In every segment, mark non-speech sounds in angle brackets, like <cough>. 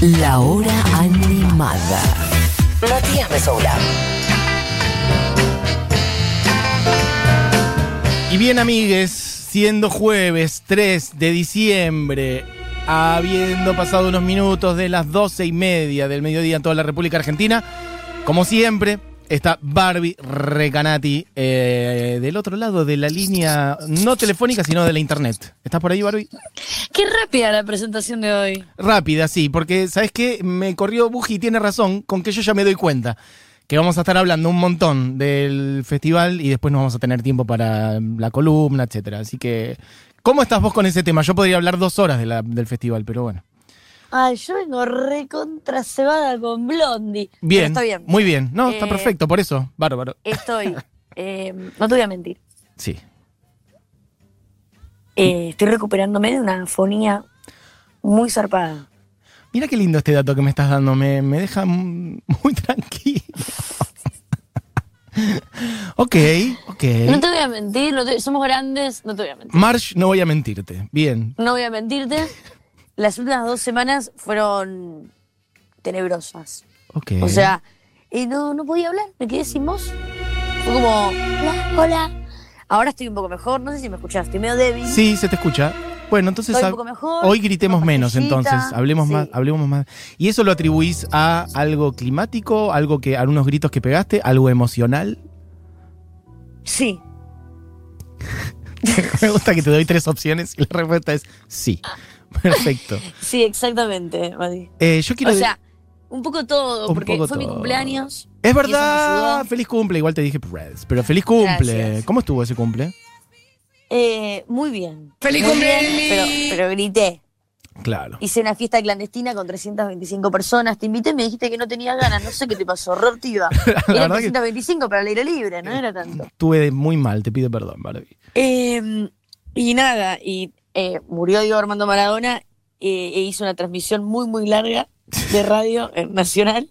La hora animada. Matías Mesoula. Y bien, amigues, siendo jueves 3 de diciembre, habiendo pasado unos minutos de las 12 y media del mediodía en toda la República Argentina, como siempre, está Barbie Recanati eh, del otro lado de la línea, no telefónica, sino de la internet. ¿Estás por ahí, Barbie? Qué rápida la presentación de hoy. Rápida, sí, porque, ¿sabes qué? Me corrió Buji y tiene razón con que yo ya me doy cuenta que vamos a estar hablando un montón del festival y después no vamos a tener tiempo para la columna, etcétera. Así que, ¿cómo estás vos con ese tema? Yo podría hablar dos horas de la- del festival, pero bueno. Ay, yo vengo recontra cebada con Blondie. Bien, está bien. muy bien. No, está Eh, perfecto, por eso. Bárbaro. Estoy. <laughs> eh, no te voy a mentir. Sí. eh, estoy recuperándome de una fonía muy zarpada. Mira qué lindo este dato que me estás dando, me, me deja muy tranquilo. <laughs> ok, ok. No te voy a mentir, no te- somos grandes, no te voy a mentir. Marsh, no voy a mentirte. Bien. No voy a mentirte. Las últimas dos semanas fueron tenebrosas. Ok. O sea, y no, no podía hablar, me quedé sin voz. Fue como, hola, hola. Ahora estoy un poco mejor, no sé si me escuchaste, estoy medio débil. Sí, se te escucha. Bueno, entonces Estoy un poco mejor, hoy gritemos menos, entonces. Hablemos sí. más, hablemos más. ¿Y eso lo atribuís a algo climático, algo que, a algunos gritos que pegaste, algo emocional? Sí, <laughs> Me gusta que te doy tres opciones y la respuesta es sí. <laughs> Perfecto. sí, exactamente, Mati. Eh, yo quiero. O sea, un poco todo, Un porque poco fue mi cumpleaños. es verdad. Feliz cumple. Igual te dije Reds, pero feliz cumple. Gracias. ¿Cómo estuvo ese cumple? Eh, muy bien. ¡Feliz cumpleaños! Pero, pero grité. Claro. Hice una fiesta clandestina con 325 personas. Te invité y me dijiste que no tenía ganas. No sé qué te pasó, horror te iba. Era verdad que- 325 para el aire libre, no era tanto. Estuve muy mal, te pido perdón, Barbie. Eh, y nada, y eh, murió Diego Armando Maradona eh, e hizo una transmisión muy, muy larga de <laughs> radio eh, nacional.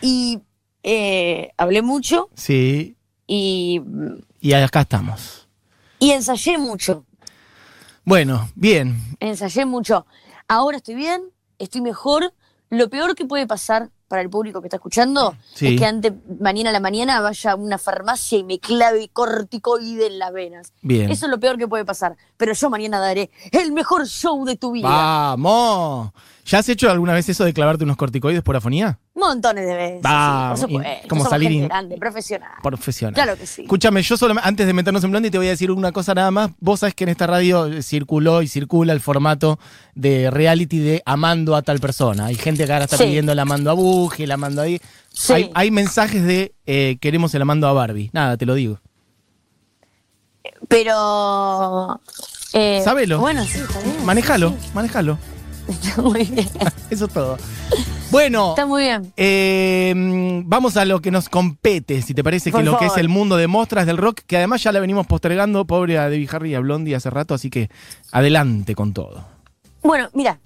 Y eh, hablé mucho Sí. y, Y acá estamos. y ensayé mucho. Bueno, bien. Ensayé mucho. Ahora estoy bien, estoy mejor. Lo peor que puede pasar para el público que está escuchando Sí. es que antes, mañana a la mañana, vaya a una farmacia y me clave corticoide en las venas. Bien. Eso es lo peor que puede pasar. Pero yo mañana daré el mejor show de tu vida. ¡Vamos! ¿Ya has hecho alguna vez eso de clavarte unos corticoides por afonía? Montones de veces. Sí, por supuesto. como salir gente grande, profesional. Profesional. Claro que sí. Escúchame, yo solo antes de meternos en Blondie te voy a decir una cosa nada más. Vos sabés que en esta radio eh, circuló y circula el formato de reality de amando a tal persona. Hay gente que ahora está Sí. pidiendo el amando a Buji, el amando ahí. Sí. Hay, hay mensajes de eh, queremos el amando a Barbie. Nada, te lo digo. Pero. Eh, Sábelo. Bueno, sí, está bien. Manejalo, manejalo. Está muy bien. <laughs> Eso es todo. Bueno, Está muy bien. eh, vamos a lo que nos compete, si te parece que Por lo que es favor. el mundo de mostras del rock, que además ya la venimos postergando, pobre a Debbie Harry y a Blondie hace rato, así que adelante con todo. Bueno, mira,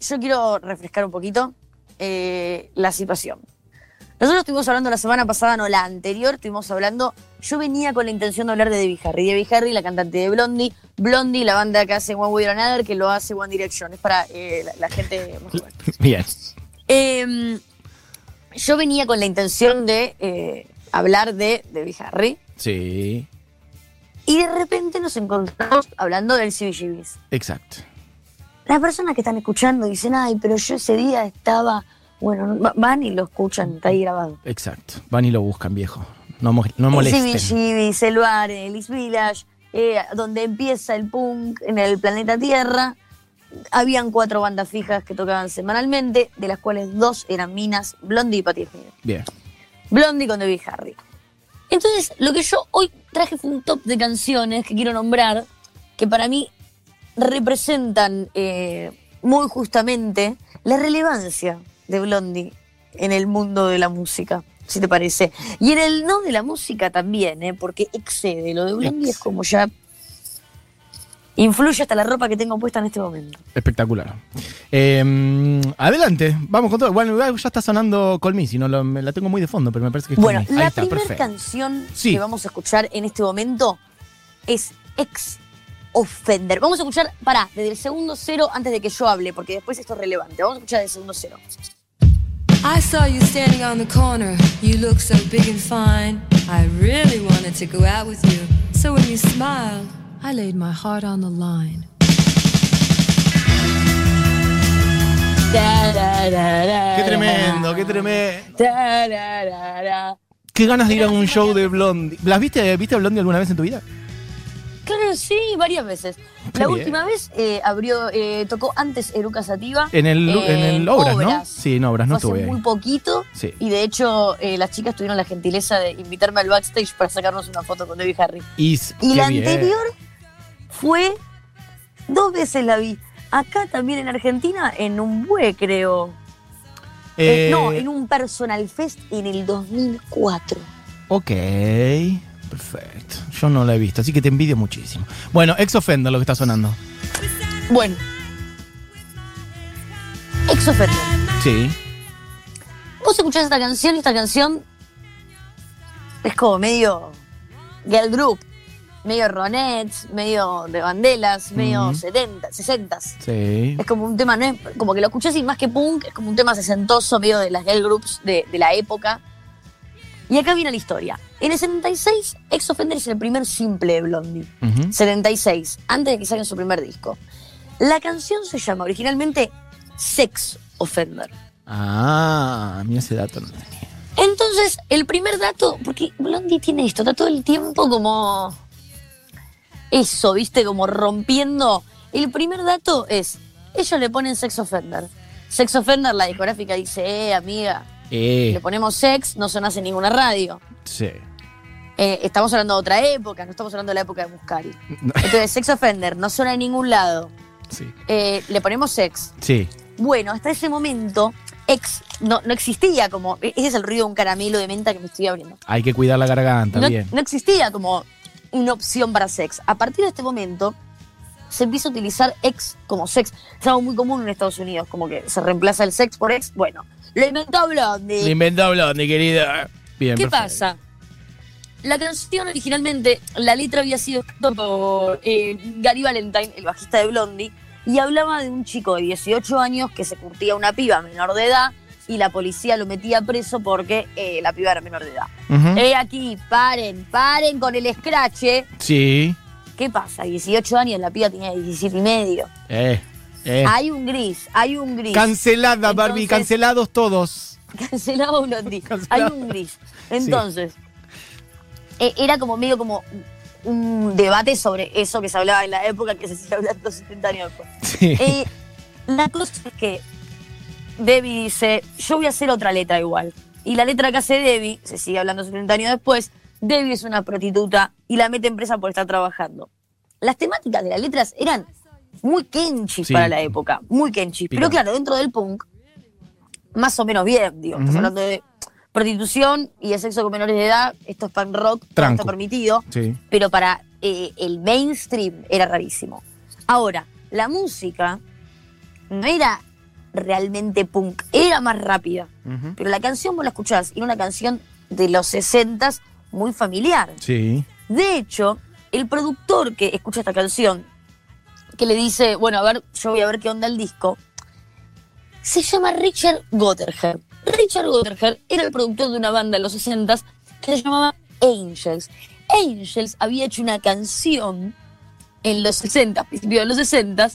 yo quiero refrescar un poquito eh, la situación. Nosotros estuvimos hablando la semana pasada, no la anterior, estuvimos hablando. Yo venía con la intención de hablar de Debbie Harry. Debbie Harry, la cantante de Blondie. Blondie, la banda que hace One Way or Another, que lo hace One Direction. Es para eh, la, la gente <laughs> más joven. Bien. Eh, yo venía con la intención de eh, hablar de Debbie Harry. Sí, Y de repente nos encontramos hablando del CBGBs. exacto. Las personas que están escuchando dicen, ay, pero yo ese día estaba. Bueno, va- van y lo escuchan, está ahí grabado. Exacto. Van y lo buscan, viejo. No, no molesten. El bar, el East Village, eh, donde empieza el punk en el planeta Tierra. Habían cuatro bandas fijas que tocaban semanalmente, de las cuales dos eran minas, Blondie y Patti Smith. Bien. Blondie con Debbie Harry. Entonces, lo que yo hoy traje fue un top de canciones que quiero nombrar, que para mí representan eh, muy justamente la relevancia de Blondie en el mundo de la música, si te parece. Y en el no de la música también, ¿eh? porque excede. Lo de Blondie es como ya influye hasta la ropa que tengo puesta en este momento. Espectacular. Eh, adelante, vamos con todo. Bueno, igual ya está sonando Call Me, si no lo- me la tengo muy de fondo, pero me parece que es Bueno, la primera canción Sí. que vamos a escuchar en este momento es Ex Offender. Vamos a escuchar, pará, desde el segundo cero antes de que yo hable, porque después esto es relevante. Vamos a escuchar desde el segundo cero. I saw you standing on the corner. You look so big and fine. I really wanted to go out with you. So when you smiled, I laid my heart on the line. Qué tremendo, qué tremendo. Qué ganas de ir a un show de Blondie. ¿Las viste, viste a Blondie alguna vez en tu vida? Sí, varias veces. Qué La bien. última vez eh, abrió, eh, tocó antes Eruca Sativa. En el, en el Obras, ¿no? Sí, en Obras, no Fue hace estuve muy poquito. Sí. Y de hecho, eh, las chicas tuvieron la gentileza de invitarme al backstage para sacarnos una foto con Debbie Harry. Y, la bien. anterior fue. Dos veces la vi. Acá también en Argentina, en un bue, creo. Eh, Eh, no, en un Personal Fest en el 2004. Ok, perfecto. Yo no la he visto, así que te envidio muchísimo. Bueno, ex Offender lo que está sonando. Bueno. Ex Offender. Sí. Vos escuchás esta canción y esta canción es como medio girl group, medio Ronettes, medio de Bandelas, medio. 70, 60 Sí. Es como un tema, no es como que lo escuchás y más que punk, es como un tema sesentoso, medio de las girl groups de, de la época. Y acá viene la historia. En el 76, Ex Offender es el primer simple de Blondie. Ujú. 76, antes de que saquen su primer disco. La canción se llama originalmente Sex Offender. Ah, mira ese dato. no tenía. Entonces, el primer dato, porque Blondie tiene esto, está todo el tiempo como. Eso, viste, como rompiendo. El primer dato es: ellos le ponen sex offender. Sex offender, la discográfica dice, eh, amiga, le Eh, ponemos sex, no sonás en ninguna radio. sí. Eh, estamos hablando de otra época, no estamos hablando de la época de Muscari. <laughs> Entonces, sex offender, no suena en ningún lado. Sí. Eh, le ponemos sex. Sí. Bueno, hasta ese momento, ex no, no existía como. Ese es el ruido de un caramelo de menta que me estoy abriendo. Hay que cuidar la garganta, no, bien. no existía como una opción para sex. A partir de este momento, se empieza a utilizar ex como sex. Es algo muy común en Estados Unidos, como que se reemplaza el sex por ex. Bueno, lo inventó Blondie. Lo inventó Blondie, querida. Bien, ¿Qué perfecto. pasa? La canción originalmente, la letra había sido escrita por eh, Gary Valentine, el bajista de Blondie, y hablaba de un chico de 18 años que se curtía a una piba menor de edad y la policía lo metía preso porque eh, la piba era menor de edad. Ujú. Eh, aquí, paren, paren con el scratch. eh. Sí. ¿Qué pasa? 18 años, la piba tenía 17 y medio. Eh. Eh. Hay un gris, hay un gris. Cancelada, Barbie, Entonces- cancelados todos. Cancelado Blondie. <laughs> Cancelado. Hay un gris. Entonces, eh, era como medio como un debate sobre eso que se hablaba en la época que se sigue hablando 70 años después. Sí. Eh, la cosa es que Debbie dice, yo voy a hacer otra letra igual. Y la letra que hace Debbie, se sigue hablando 70 años después, Debbie es una prostituta y la mete en presa por estar trabajando. Las temáticas de las letras eran muy kenchis Sí. para la época, muy kenchis. Pero claro, dentro del punk, más o menos bien, digo. Estás hablando de prostitución y de sexo con menores de edad, esto es punk rock, Tranco. está permitido Sí. pero para eh, el mainstream era rarísimo. Ahora, la música no era realmente punk, era más rápida. Pero la canción vos la escuchás, y era una canción de los 60 muy familiar. Sí. De hecho, el productor que escucha esta canción, que le dice, bueno, a ver, yo voy a ver qué onda el disco, se llama Richard Gotterher. Richard Gotterher era el productor de una banda en los 60 que se llamaba Angels. Angels había hecho una canción en los 60, principios de los 60,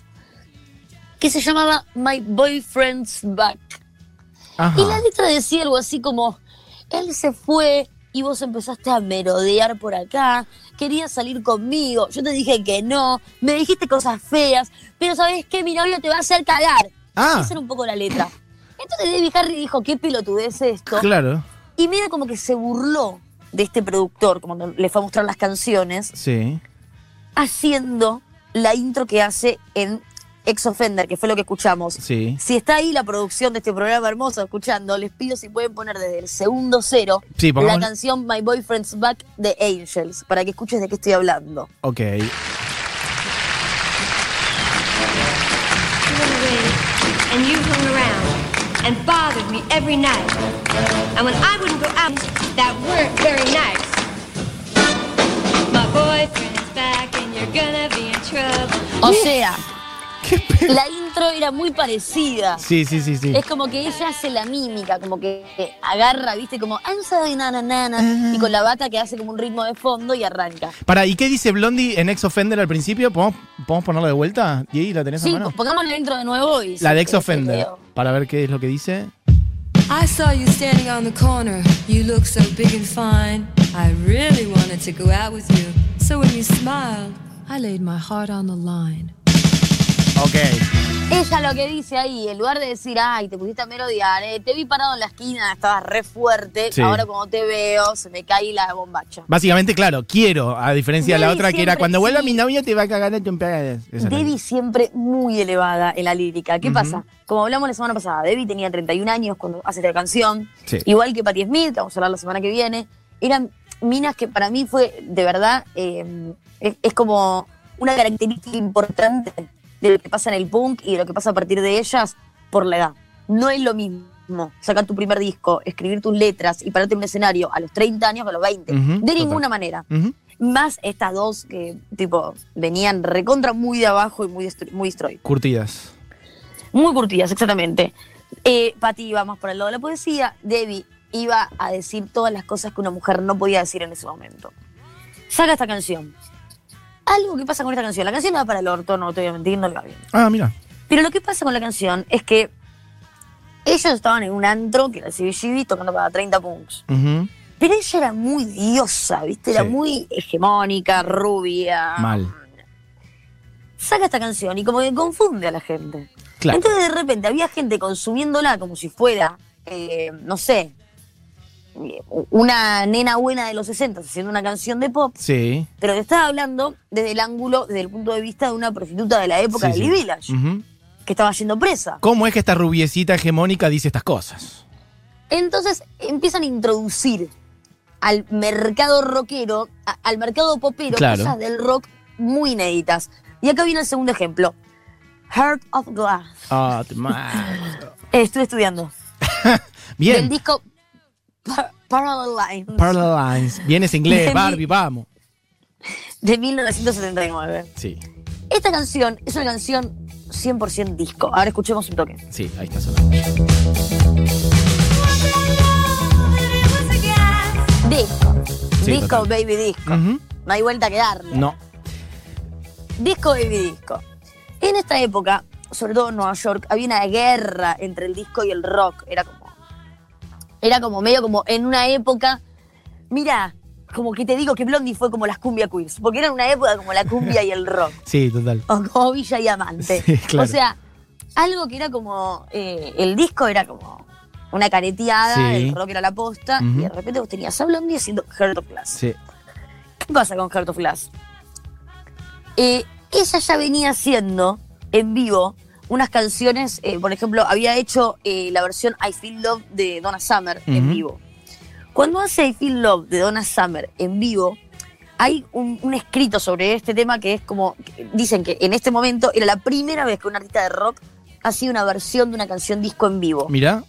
que se llamaba My Boyfriend's Back. Ajá. Y la letra decía algo así como, él se fue y vos empezaste a merodear por acá, querías salir conmigo, yo te dije que no, me dijiste cosas feas, pero ¿sabes qué? Mi novio te va a hacer cagar. Ah. Esa era un poco la letra. Entonces Debbie Harry dijo, qué pelotudez esto. Claro. Y mira como que se burló de este productor, como cuando le fue a mostrar las canciones, Sí. haciendo la intro que hace en Ex Offender, que fue lo que escuchamos. Sí. Si está ahí la producción de este programa hermoso escuchando, les pido si pueden poner desde el segundo cero Sí, pongamos- la canción My Boyfriend's Back de Angels, para que escuches de qué estoy hablando. Ok. went away, and you hung around and bothered me every night. And when I wouldn't go out, that weren't very nice. My boyfriend's back and you're gonna be in trouble. O sea, la intro era muy parecida. Sí, sí, sí, sí. Es como que ella hace la mímica, como que agarra, viste, como I'm na, na, na, na", y con la bata que hace como un ritmo de fondo y arranca. Para, ¿y qué dice Blondie en Ex Offender al principio? ¿Podemos, podemos ponerlo de vuelta? ¿Y ahí la tenés a Sí, mano? pongamos la intro de nuevo y La de Ex Offender. Para ver qué es lo que dice. I saw you standing on the corner. You look so big and fine. I really wanted to go out with you. So when you smiled, I laid my heart on the line. Ok. Ella lo que dice ahí, en lugar de decir, ay, te pusiste a merodear, eh, te vi parado en la esquina, estabas re fuerte, Sí. ahora cuando te veo, se me cae la bombacha. Básicamente, claro, quiero, a diferencia de la otra que era cuando vuelva sí. mi novio te va a cagar a tu. Debbie siempre muy elevada en la lírica. ¿Qué pasa? Como hablamos la semana pasada, Debbie tenía 31 años cuando hace esta canción. Sí. Igual que Patti Smith, que vamos a hablar la semana que viene. Eran minas que para mí fue, de verdad, eh, es, es como una característica importante de lo que pasa en el punk y de lo que pasa a partir de ellas por la edad. No es lo mismo sacar tu primer disco, escribir tus letras y pararte en un escenario a los 30 años que a los 20. Ujú, de total. ninguna manera. Más estas dos que, tipo, venían recontra muy de abajo y muy, muy destroy. Curtidas. Muy curtidas, exactamente. Eh, Patti iba más por el lado de la poesía. Debbie iba a decir todas las cosas que una mujer no podía decir en ese momento. Saca esta canción. Algo que pasa con esta canción. La canción no va para el orto, no te voy a mentir, no le va bien. Ah, mira. Pero lo que pasa con la canción es que ellos estaban en un antro, que era el CBGB, tocando para 30 punks. Pero ella era muy diosa, ¿viste? Era Sí. muy hegemónica, rubia. Mal. Saca esta canción y como que confunde a la gente. Claro. Entonces de repente había gente consumiéndola como si fuera, eh, no sé, una nena buena de los 60 haciendo una canción de pop, Sí. pero te estaba hablando desde el ángulo, desde el punto de vista de una prostituta de la época Sí, de sí. Lee Village, que estaba yendo presa. ¿Cómo es que esta rubiecita hegemónica dice estas cosas? Entonces empiezan a introducir al mercado rockero, a- al mercado popero, Claro. cosas del rock muy inéditas. Y acá viene el segundo ejemplo. Heart of Glass. <laughs> Eh, estuve estudiando. <laughs> Del Bien. disco Par- Parallel Lines Parallel Lines. Bien es inglés, De Barbie, vamos. de 1979. Sí, Esta canción es una canción 100% disco. Ahora escuchemos un toque. sí, ahí está sonando. Disco. Sí, disco, total. baby disco. No hay vuelta que darle. No. Disco, baby disco. En esta época, sobre todo en Nueva York, había una guerra entre el disco y el rock. Era como. Era como medio como en una época. Mira, como que te digo que Blondie fue como las cumbia queens. Porque era una época como la cumbia y el rock. <laughs> Sí, total. o como Villa y Amante. Sí, claro. O sea, algo que era como. eh, el disco era como una careteada, Sí. el rock era la posta, y de repente vos tenías a Blondie haciendo Heart of Glass. Sí. ¿Qué pasa con Heart of Glass? Eh, ella ya venía haciendo en vivo unas canciones, eh, por ejemplo, había hecho eh, la versión I Feel Love de Donna Summer en vivo. Cuando hace I Feel Love de Donna Summer en vivo, hay un, un escrito sobre este tema que es como, dicen que en este momento era la primera vez que un artista de rock hacía una versión de una canción disco en vivo. Mira.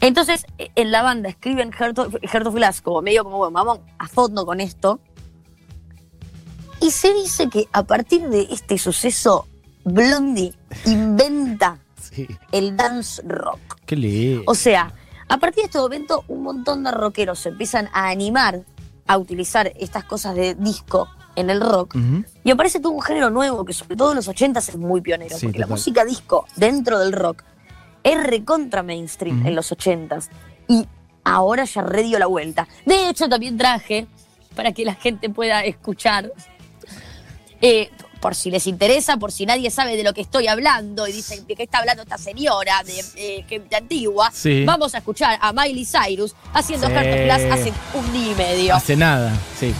Entonces, eh, en la banda escriben Heart of, Heart of Glass como medio como, bueno, vamos a fondo con esto. Y se dice que a partir de este suceso, Blondie inventa Sí. el dance rock. Qué lindo. O sea, a partir de este momento, un montón de rockeros se empiezan a animar a utilizar estas cosas de disco en el rock. Ujú. Y aparece todo un género nuevo que sobre todo en los 80 es muy pionero, Sí, porque la música disco dentro del rock es recontra mainstream en los 80s y ahora ya re dio la vuelta. De hecho, también traje, para que la gente pueda escuchar, eh, por si les interesa, por si nadie sabe de lo que estoy hablando y dicen de qué está hablando esta señora de eh, gente antigua, Sí. vamos a escuchar a Miley Cyrus haciendo Sí. Heart of Glass hace un día y medio. Hace nada, sí.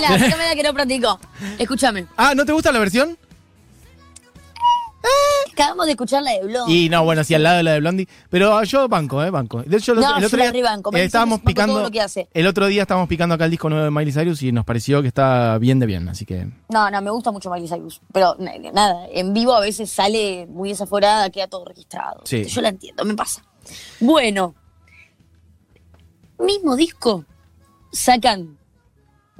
Sacámela, <laughs> sacámela que no practico. Escúchame. Ah, ¿no te gusta la versión? acabamos de escuchar la de Blondie. Y no, bueno, sí, al lado de la de Blondie. Pero yo banco, ¿eh? Banco. De hecho, el, No, otro- el otro la día eh, estábamos picando. todo lo que hace. El otro día estábamos picando acá el disco nuevo de Miley Cyrus y nos pareció que está bien de bien, así que. No, no, me gusta mucho Miley Cyrus. Pero na- nada, en vivo a veces sale muy desaforada, queda todo registrado. Sí. Yo la entiendo, me pasa. Bueno, mismo disco sacan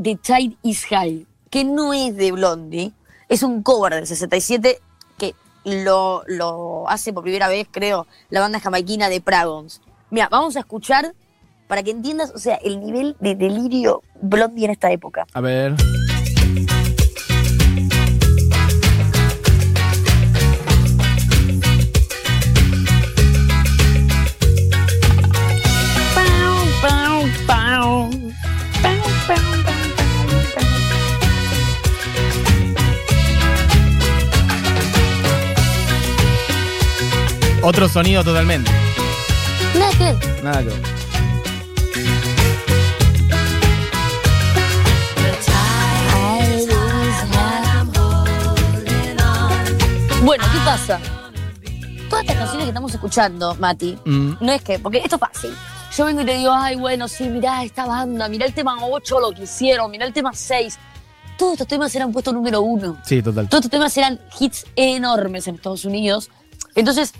The Tide is High, que no es de Blondie, es un cover del 67 que lo, lo hace por primera vez, creo, la banda jamaiquina de Pragons. Mira, vamos a escuchar para que entiendas, o sea, el nivel de delirio Blondie en esta época. A ver. Otro sonido totalmente. Nada que ver. Nada que ver. Bueno, ¿qué pasa? Todas estas canciones que estamos escuchando, Mati, Mm. no es que, porque esto es fácil. Yo vengo y te digo, ay, bueno, sí, mirá esta banda, mirá el tema 8 lo que hicieron, mirá el tema 6. Todos estos temas eran puestos número uno. Sí, total. Todos estos temas eran hits enormes en Estados Unidos. Entonces,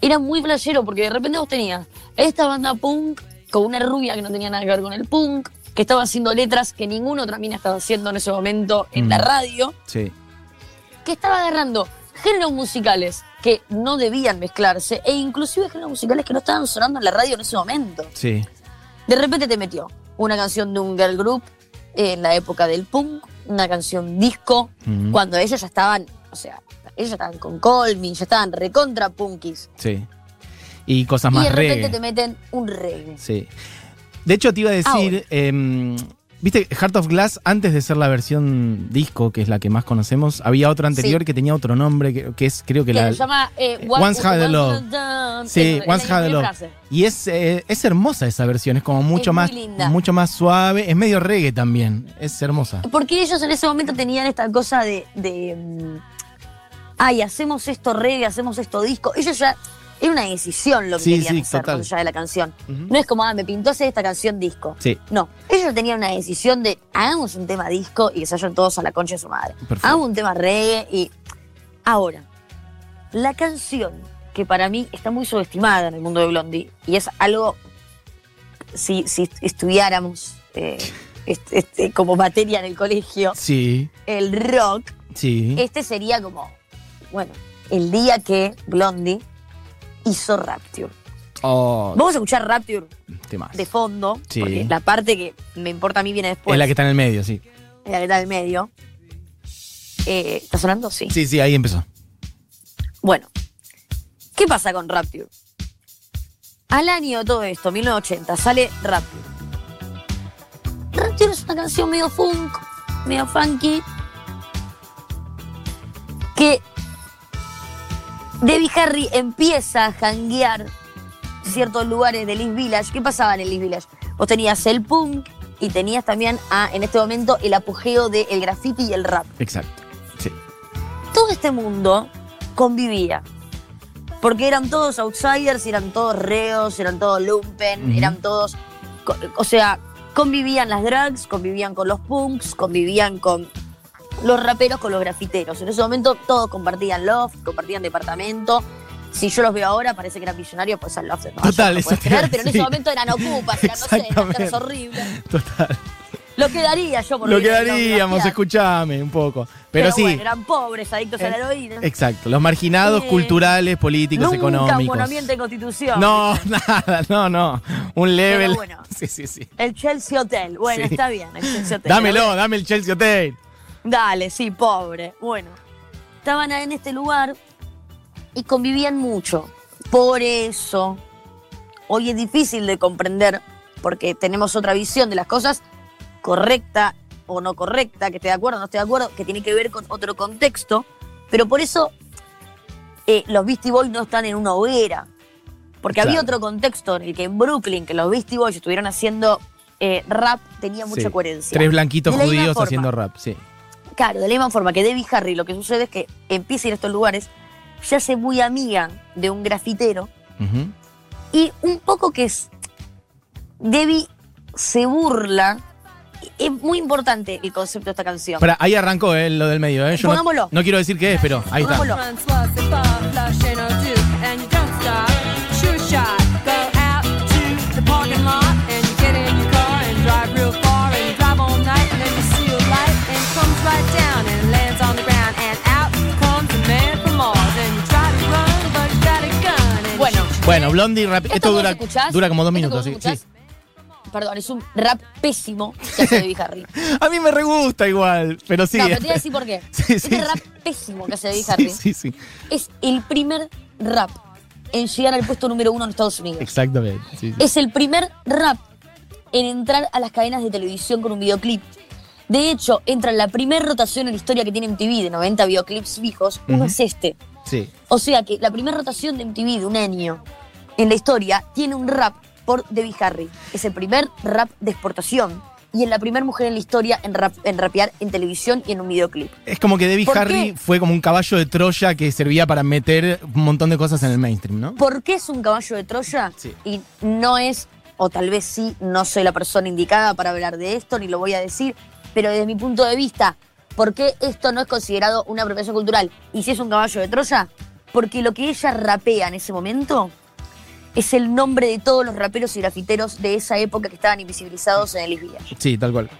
era muy flashero porque de repente vos tenías esta banda punk con una rubia que no tenía nada que ver con el punk, que estaba haciendo letras que ninguna otra mina estaba haciendo en ese momento en Mm. la radio Sí. que estaba agarrando géneros musicales que no debían mezclarse e inclusive géneros musicales que no estaban sonando en la radio en ese momento. Sí. De repente te metió una canción de un girl group en la época del punk, una canción disco, Ujú. cuando ellos ya estaban, o sea, ellos ya estaban con Colmy, ya estaban recontra punkis. Sí. Y cosas Y más de repente te meten un reggae. Sí. De hecho, te iba a decir, em, viste, Heart of Glass, antes de ser la versión disco, que es la que más conocemos, había otra anterior Sí. que tenía otro nombre, que, que es, creo que Que la. se llama eh, Once Had a Love. Sí, es Once Had a Love. Y es, eh, es hermosa esa versión, es como mucho más linda. mucho más suave, es medio reggae también, es hermosa. Porque ellos en ese momento tenían esta cosa de, de, mm, ay, hacemos esto reggae, hacemos esto disco. Ellos ya, era una decisión lo que Sí, querían sí, hacer total. allá de la canción. No es como, ah, me pintó hacer esta canción disco. Sí. No, ellos tenían una decisión de, hagamos un tema disco y que se vayan todos a la concha de su madre. Perfecto. Hagamos un tema reggae y... Ahora, la canción que para mí está muy subestimada en el mundo de Blondie y es algo, si, si estudiáramos eh, este- este, como materia en el colegio, Sí, el rock, sí. este sería como, bueno, el día que Blondie hizo Rapture. Oh, Vamos a escuchar Rapture temas. de fondo, Sí. porque la parte que me importa a mí viene después, Es la que está en el medio, sí. es la que está en el medio. Eh, ¿Está sonando? Sí. Sí, sí, ahí empezó. Bueno, ¿qué pasa con Rapture? Al año de todo esto, 1980, sale Rapture. Rapture es una canción medio funk, medio funky, que Debbie Harry empieza a janguear ciertos lugares de East Village. ¿Qué pasaba en el East Village? Vos tenías el punk y tenías también, a, en este momento, el apogeo del graffiti y el rap Exacto. Sí. todo este mundo convivía. Porque eran todos outsiders, eran todos reos, eran todos lumpen, eran todos. O sea, convivían las drags, convivían con los punks, convivían con los raperos, con los grafiteros. En ese momento todos compartían loft, compartían departamento. Si yo los veo ahora, parece que eran millonarios, pues al loft Nueva Total, no eso pero en ese momento eran ocupas, eran, no sé, eran caras horribles. Total. Lo quedaría yo por Lo quedaríamos, escuchame un poco. Pero, sí. bueno, eran pobres, adictos a la Eh, heroína. Exacto. Los marginados Eh, culturales, políticos, Nunca un económicos. monoambiente en Constitución. No, nada, no, no. Un level. bueno. <laughs> Sí, sí, sí. El Chelsea Hotel. Bueno, Sí. está bien, el Chelsea Hotel. Dámelo, dame el Chelsea Hotel. Dale, sí, pobre. Bueno, estaban en este lugar y convivían mucho. Por eso, hoy es difícil de comprender porque tenemos otra visión de las cosas, correcta o no correcta, que esté de acuerdo o no esté de acuerdo, que tiene que ver con otro contexto. Pero por eso eh, los Beastie Boys no están en una hoguera. Porque había otro contexto en el que en Brooklyn, que los Beastie Boys estuvieron haciendo eh, rap, tenía mucha Sí. coherencia. Tres blanquitos judíos haciendo rap, sí. Claro, de la misma forma que Debbie Harry, lo que sucede es que empieza a ir a estos lugares, se hace muy amiga de un grafitero y un poco que es. Debbie se burla. Es muy importante el concepto de esta canción. Pará, ahí arrancó eh, lo del medio, ¿eh? Yo no, Pongámoslo. no quiero decir qué es, pero ahí está. Pongámoslo. Once Bueno. Blondie, rap- esto ¿Esto dura, como dos ¿Esto minutos. Sí. Perdón, es un rap pésimo que hace Debbie Harry. <laughs> A mí me re gusta igual, pero sí. no, pero te voy a decir por qué. <laughs> Sí, sí, este rap pésimo que hace Debbie Harry sí, sí. es el primer rap en llegar al puesto número uno en Estados Unidos. Exactamente. Es el primer rap en entrar a las cadenas de televisión con un videoclip. De hecho, entra en la primera rotación en la historia que tiene MTV de 90 videoclips fijos. Uno es este. Sí. O sea que la primera rotación de MTV de un año en la historia tiene un rap por Debbie Harry. Es el primer rap de exportación y es la primera mujer en la historia en, rap- en rapear en televisión y en un videoclip. Es como que Debbie ¿Por Harry qué? fue como un caballo de Troya que servía para meter un montón de cosas en el mainstream, ¿no? ¿Por qué es un caballo de Troya? Sí. Y no es, o tal vez sí, no soy la persona indicada para hablar de esto, ni lo voy a decir, pero desde mi punto de vista, ¿por qué esto no es considerado una apropiación cultural? Y si es un caballo de Troya, porque lo que ella rapea en ese momento es el nombre de todos los raperos y grafiteros de esa época que estaban invisibilizados en el East Village. Sí, tal cual.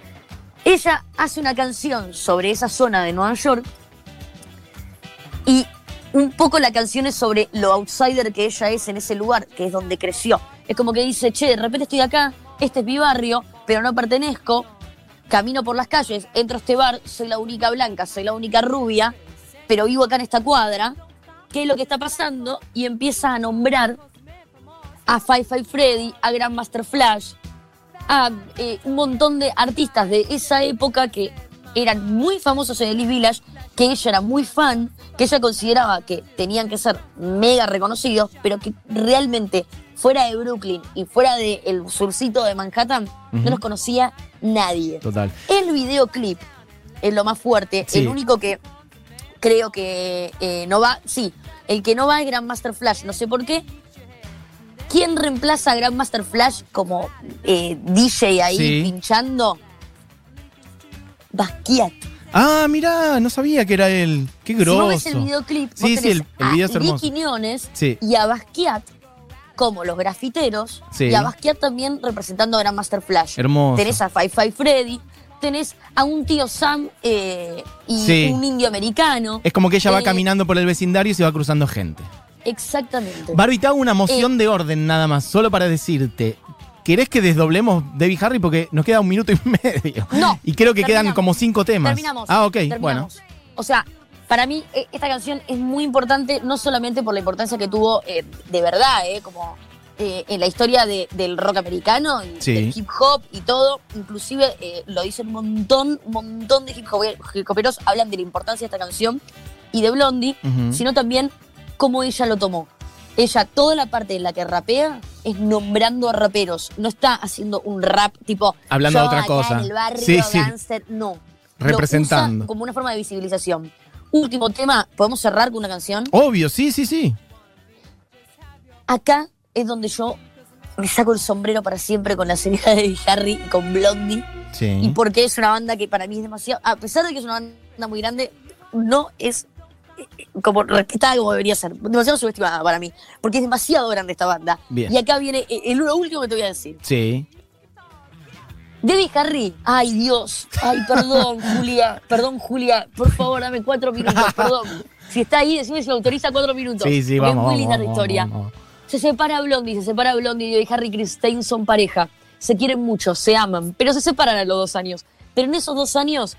Ella hace una canción sobre esa zona de Nueva York y un poco la canción es sobre lo outsider que ella es en ese lugar, que es donde creció. Es como que dice, che, de repente estoy acá, este es mi barrio, pero no pertenezco, camino por las calles, entro a este bar, soy la única blanca, soy la única rubia, pero vivo acá en esta cuadra. ¿Qué es lo que está pasando? Y empieza a nombrar a Five Five Freddy, a Grandmaster Flash, a eh, un montón de artistas de esa época que eran muy famosos en el East Village, que ella era muy fan, que ella consideraba que tenían que ser mega reconocidos, pero que realmente fuera de Brooklyn y fuera del surcito de Manhattan no los conocía nadie. Total. El videoclip es lo más fuerte, Sí. el único que creo que eh, no va, sí, el que no va es Grandmaster Flash, no sé por qué. ¿Quién reemplaza a Grandmaster Flash como eh, DJ ahí Sí. pinchando? Basquiat. Ah, mirá, no sabía que era él. Qué Si grosso. vos ves el videoclip, vos Sí, sí, el, el video es a hermoso. Lee Quiñones Sí. y a Basquiat como los grafiteros Sí. y a Basquiat también representando a Grandmaster Flash. Hermoso. Tenés a Five Five Freddy, tenés a un tío Sam eh, y Sí. un indio americano. Es como que ella va Eh, caminando por el vecindario y se va cruzando gente. Exactamente. Barbie, te hago una Eh. moción de orden nada más, solo para decirte. ¿Querés que desdoblemos Debbie Harry? Porque nos queda un minuto y <laughs> medio. No, Y creo que quedan terminamos. como cinco temas. Terminamos. Ah, ok, terminamos. O sea, para mí eh, esta canción es muy importante, no solamente por la importancia que tuvo eh, de verdad, eh, como eh, en la historia de- del rock americano y Sí. del hip hop y todo. Inclusive eh, lo dicen un montón, un montón de hip hop- hip hoperos hablan de la importancia de esta canción y de Blondie, sino también cómo ella lo tomó. Ella, toda la parte en la que rapea es nombrando a raperos. No está haciendo un rap tipo. Hablando de otra acá cosa. En el barrio, Sí, sí. gangster. No. Lo Representando. usa como una forma de visibilización. Último tema, ¿podemos cerrar con una canción? Obvio, sí, sí, sí. Acá es donde yo me saco el sombrero para siempre con la serie de Harry y con Blondie. Sí. Y porque es una banda que para mí es demasiado. A pesar de que es una banda muy grande, no es eh, como respetada como debería ser. Demasiado subestimada para mí. Porque es demasiado grande esta banda. Bien. Y acá viene eh, el, último que te voy a decir. Sí. Debbie Harry. Ay, Dios. Ay, perdón, <laughs> Julia. Perdón, Julia. Por favor, dame cuatro minutos. Perdón. Si está ahí, decime si me autoriza cuatro minutos. Sí, sí, vamos. Es muy linda esta historia. vamos, vamos. Se separa Blondie, se separa Blondie y Debbie Harry y Chris Stein son pareja. Se quieren mucho, se aman, pero se separan a los dos años. Pero en esos dos años,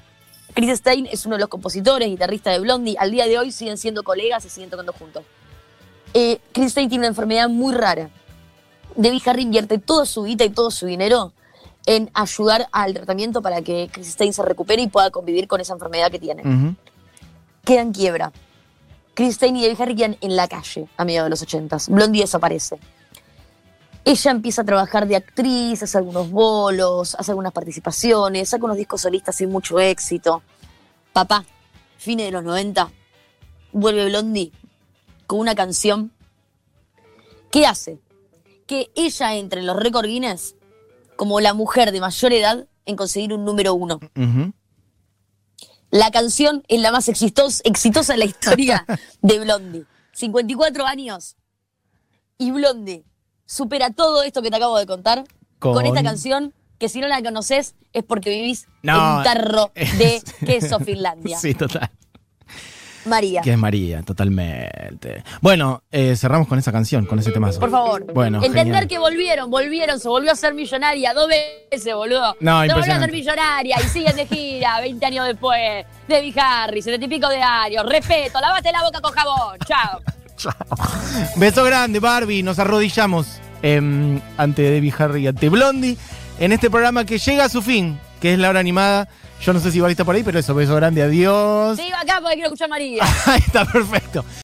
Chris Stein es uno de los compositores, guitarrista de Blondie. Al día de hoy siguen siendo colegas y siguen tocando juntos. Eh, Chris Stein tiene una enfermedad muy rara. Debbie Harry invierte toda su vida y todo su dinero en ayudar al tratamiento para que Chris Stein se recupere y pueda convivir con esa enfermedad que tiene Ujú. queda en quiebra. Chris Stein y Debbie Harry quedan en la calle a mediados de los ochentas. Blondie desaparece. Ella empieza a trabajar de actriz, hace algunos bolos, hace algunas participaciones, saca unos discos solistas sin mucho éxito. Papá, fines de los 90, vuelve Blondie con una canción que hace que ella entre en los récord Guinness como la mujer de mayor edad en conseguir un número uno. La canción es la más exitosa, exitosa en la historia de Blondie. 54 años y Blondie supera todo esto que te acabo de contar con, Con- esta canción que si no la conoces es porque vivís No, en un tarro <laughs> de es- queso Finlandia. Sí, total. María, Que es María, totalmente. Bueno, eh, cerramos con esa canción, con ese temazo. por favor. Bueno, Entender genial. que volvieron, volvieron, se volvió a ser millonaria dos veces, boludo. No, se volvió a ser millonaria y siguen de gira <laughs> 20 años después. Debbie Harry, 70 y pico de años. Respeto, lavate la boca con jabón. <laughs> Chao. Beso grande, Barbie. Nos arrodillamos em, ante Debbie Harry y ante Blondie en este programa que llega a su fin, que es la hora animada. Yo no sé si Barbie está por ahí, pero eso, beso grande, adiós. Sigo acá porque quiero escuchar a María. <laughs> Está, perfecto.